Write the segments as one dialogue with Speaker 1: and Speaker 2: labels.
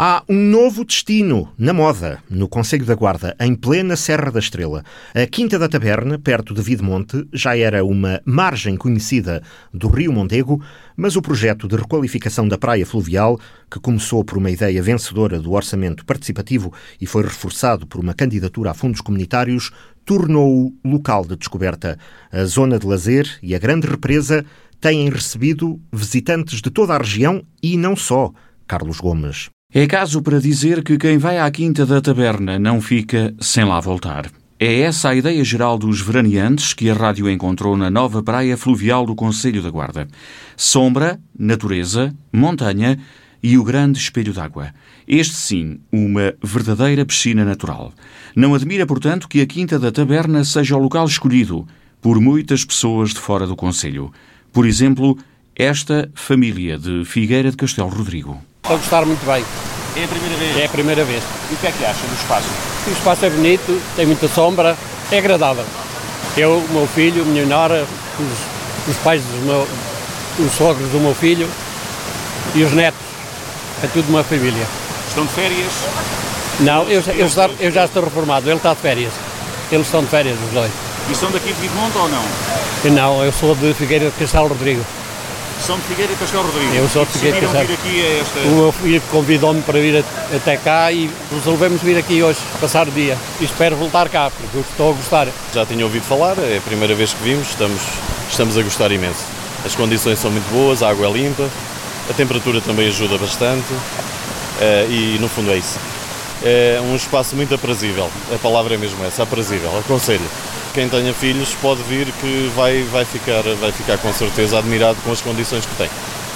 Speaker 1: Há um novo destino na moda, no Conselho da Guarda, em plena Serra da Estrela. A Quinta da Taberna, perto de Videmonte, já era uma margem conhecida do Rio Mondego, mas o projeto de requalificação da praia fluvial, que começou por uma ideia vencedora do orçamento participativo e foi reforçado por uma candidatura a fundos comunitários, tornou-o local de descoberta. A zona de lazer e a grande represa têm recebido visitantes de toda a região e não só. Carlos Gomes.
Speaker 2: É caso para dizer que quem vai à Quinta da Taberna não fica sem lá voltar. É essa a ideia geral dos veraneantes que a rádio encontrou na nova praia fluvial do Conselho da Guarda. Sombra, natureza, montanha e o grande espelho d'água. Este sim, uma verdadeira piscina natural. Não admira, portanto, que a Quinta da Taberna seja o local escolhido por muitas pessoas de fora do Conselho. Por exemplo, esta família de Figueira de Castelo Rodrigo.
Speaker 3: Estou a gostar muito bem.
Speaker 4: É a primeira vez?
Speaker 3: É a primeira vez.
Speaker 4: E o que é que acha do espaço?
Speaker 3: O espaço é bonito, tem muita sombra, é agradável. Eu, o meu filho, a minha nora, os, os pais dos meus, os sogros do meu filho e os netos. É tudo uma família.
Speaker 4: Estão de férias?
Speaker 3: Não, eu, eu, já, eu já estou reformado, ele está de férias. Eles estão de férias, os dois.
Speaker 4: E são daqui de Vidmonte ou não?
Speaker 3: Não, eu sou de Figueira de Castelo Rodrigo.
Speaker 4: São de Figueira e Castelo Rodrigo.
Speaker 3: Eu sou de Figueira
Speaker 4: e vir aqui a esta...
Speaker 3: O meu filho convidou-me para vir até cá e resolvemos vir aqui hoje, passar o dia. E espero voltar cá, porque estou a gostar.
Speaker 5: Já tinha ouvido falar, é a primeira vez que vimos, estamos, estamos a gostar imenso. As condições são muito boas, a água é limpa, a temperatura também ajuda bastante eh, e no fundo é isso. É um espaço muito aprazível, a palavra é mesmo essa, aprazível, aconselho quem tenha filhos pode vir que vai, vai, ficar, vai ficar com certeza admirado com as condições que tem.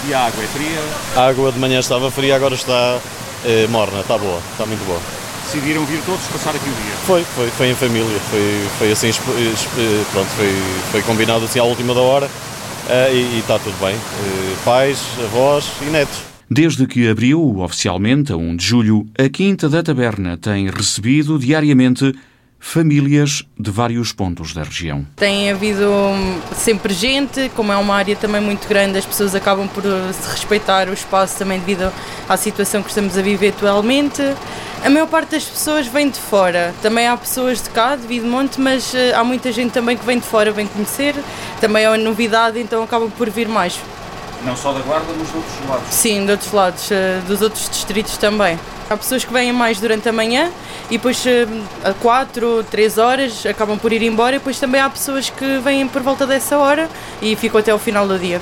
Speaker 4: E a água é fria?
Speaker 5: A água de manhã estava fria, agora está eh, morna, está boa, está muito boa.
Speaker 4: Decidiram vir todos passar aqui o dia?
Speaker 5: Foi, foi, foi em família, foi, foi assim, pronto, foi, foi combinado assim à última da hora eh, e, e, está tudo bem. Eh, pais, avós e netos.
Speaker 2: Desde que abriu oficialmente a 1 de julho, a Quinta da Taberna tem recebido diariamente famílias de vários pontos da região.
Speaker 6: Tem havido sempre gente, como é uma área também muito grande, as pessoas acabam por respeitar o espaço também devido à situação que estamos a viver atualmente. A maior parte das pessoas vem de fora. Também há pessoas de cá, de Videmonte, mas eh, há muita gente também que vem de fora, vem conhecer. Também é uma novidade, então acabam por vir mais.
Speaker 4: Não só da Guarda, mas de outros lados?
Speaker 6: Sim, de outros lados, eh, dos outros distritos também. Há pessoas que vêm mais durante a manhã e depois eh, a 4, 3 horas acabam por ir embora e depois também há pessoas que vêm por volta dessa hora e ficam até ao final do dia.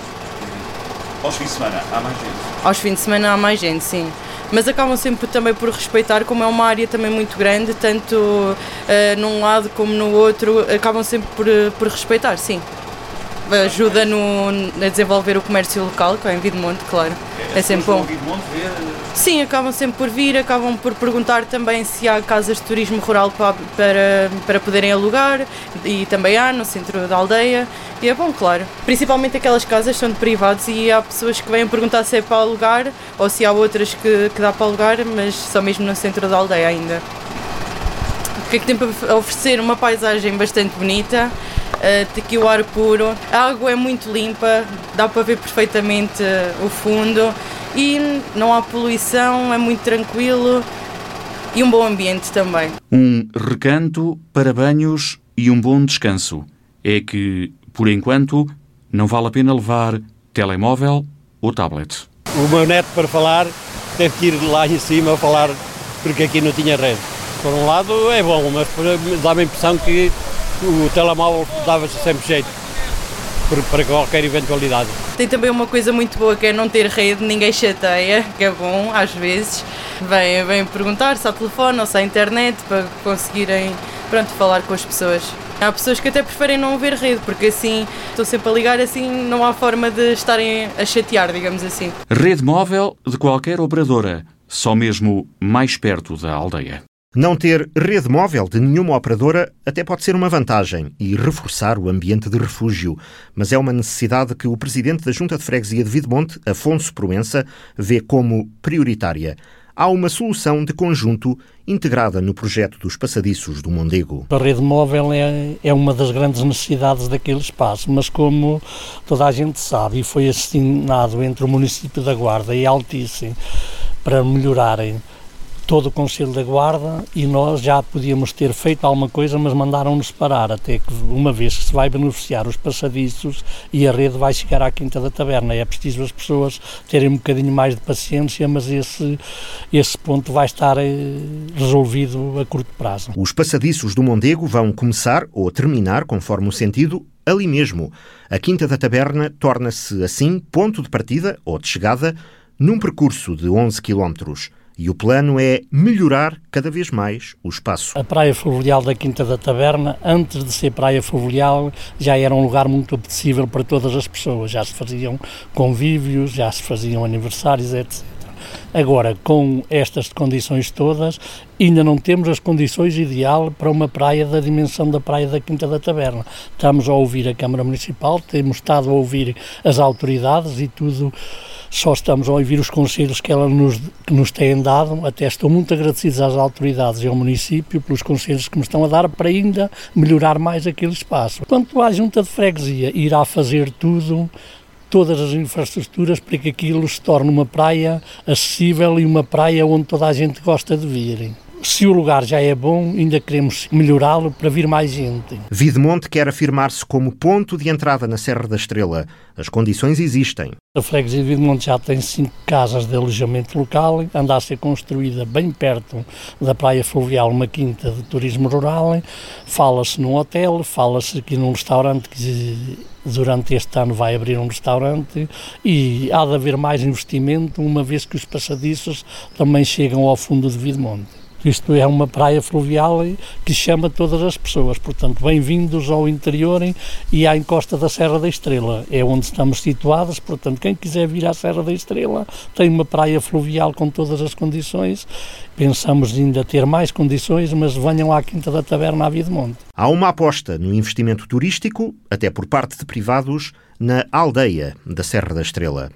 Speaker 4: Aos fins de semana há mais gente?
Speaker 6: Aos fins de semana há mais gente, sim. Mas acabam sempre também por respeitar, como é uma área também muito grande, tanto uh, num lado como no outro, acabam sempre por, por respeitar, sim ajuda no, a desenvolver o comércio local, que é em Videmonte, claro.
Speaker 4: É, é sempre bom. Ver...
Speaker 6: Sim, acabam sempre por vir, acabam por perguntar também se há casas de turismo rural para, para, para poderem alugar, e também há no centro da aldeia, e é bom, claro. Principalmente aquelas casas são de privados e há pessoas que vêm perguntar se é para alugar ou se há outras que, que dá para alugar, mas só mesmo no centro da aldeia ainda. O que é que tem para oferecer? Uma paisagem bastante bonita, aqui o ar puro, a água é muito limpa, dá para ver perfeitamente uh, o fundo e não há poluição, é muito tranquilo e um bom ambiente também.
Speaker 2: Um recanto para banhos e um bom descanso. É que, por enquanto, não vale a pena levar telemóvel ou tablet.
Speaker 3: O meu neto, para falar, teve que ir lá em cima a falar porque aqui não tinha rede. Por um lado é bom, mas dá-me a impressão que o telemóvel dava-se sempre jeito para qualquer eventualidade.
Speaker 6: Tem também uma coisa muito boa que é não ter rede, ninguém chateia, que é bom às vezes. Vêm, vêm perguntar se há telefone ou se há internet para conseguirem pronto, falar com as pessoas. Há pessoas que até preferem não ver rede, porque assim estou sempre a ligar, assim não há forma de estarem a chatear, digamos assim.
Speaker 2: Rede móvel de qualquer operadora, só mesmo mais perto da aldeia.
Speaker 1: Não ter rede móvel de nenhuma operadora até pode ser uma vantagem e reforçar o ambiente de refúgio, mas é uma necessidade que o presidente da Junta de Freguesia de Videmonte, Afonso Proença, vê como prioritária. Há uma solução de conjunto integrada no projeto dos passadiços do Mondego.
Speaker 7: A rede móvel é, é uma das grandes necessidades daquele espaço, mas como toda a gente sabe, e foi assinado entre o município da Guarda e Altice para melhorarem todo o Conselho da Guarda e nós já podíamos ter feito alguma coisa, mas mandaram-nos parar, até que uma vez que se vai beneficiar os passadiços e a rede vai chegar à Quinta da Taberna. É preciso as pessoas terem um bocadinho mais de paciência, mas esse, esse ponto vai estar eh, resolvido a curto prazo.
Speaker 1: Os passadiços do Mondego vão começar ou terminar, conforme o sentido, ali mesmo. A Quinta da Taberna torna-se, assim, ponto de partida ou de chegada num percurso de 11 quilómetros. E o plano é melhorar cada vez mais o espaço.
Speaker 7: A praia fluvial da Quinta da Taberna, antes de ser praia fluvial, já era um lugar muito apetecível para todas as pessoas. Já se faziam convívios, já se faziam aniversários, etc. Agora, com estas condições todas, ainda não temos as condições ideal para uma praia da dimensão da praia da Quinta da Taberna. Estamos a ouvir a Câmara Municipal, temos estado a ouvir as autoridades e tudo só estamos a ouvir os conselhos que ela nos, que nos têm dado. Até estou muito agradecido às autoridades e ao município pelos conselhos que me estão a dar para ainda melhorar mais aquele espaço. Quanto à junta de freguesia, irá fazer tudo todas as infraestruturas para que aquilo se torne uma praia acessível e uma praia onde toda a gente gosta de vir se o lugar já é bom, ainda queremos melhorá-lo para vir mais gente.
Speaker 1: Videmonte quer afirmar-se como ponto de entrada na Serra da Estrela. As condições existem.
Speaker 7: A freguesia de Videmonte já tem cinco casas de alojamento local, anda a ser construída bem perto da praia fluvial, uma quinta de turismo rural. Fala-se num hotel, fala-se aqui num restaurante que durante este ano vai abrir um restaurante e há de haver mais investimento, uma vez que os passadiços também chegam ao fundo de Videmonte. Isto é uma praia fluvial que chama todas as pessoas. Portanto, bem-vindos ao interior e à encosta da Serra da Estrela. É onde estamos situados. Portanto, quem quiser vir à Serra da Estrela tem uma praia fluvial com todas as condições. Pensamos ainda ter mais condições, mas venham à Quinta da Taberna à Monte.
Speaker 1: Há uma aposta no investimento turístico, até por parte de privados, na aldeia da Serra da Estrela.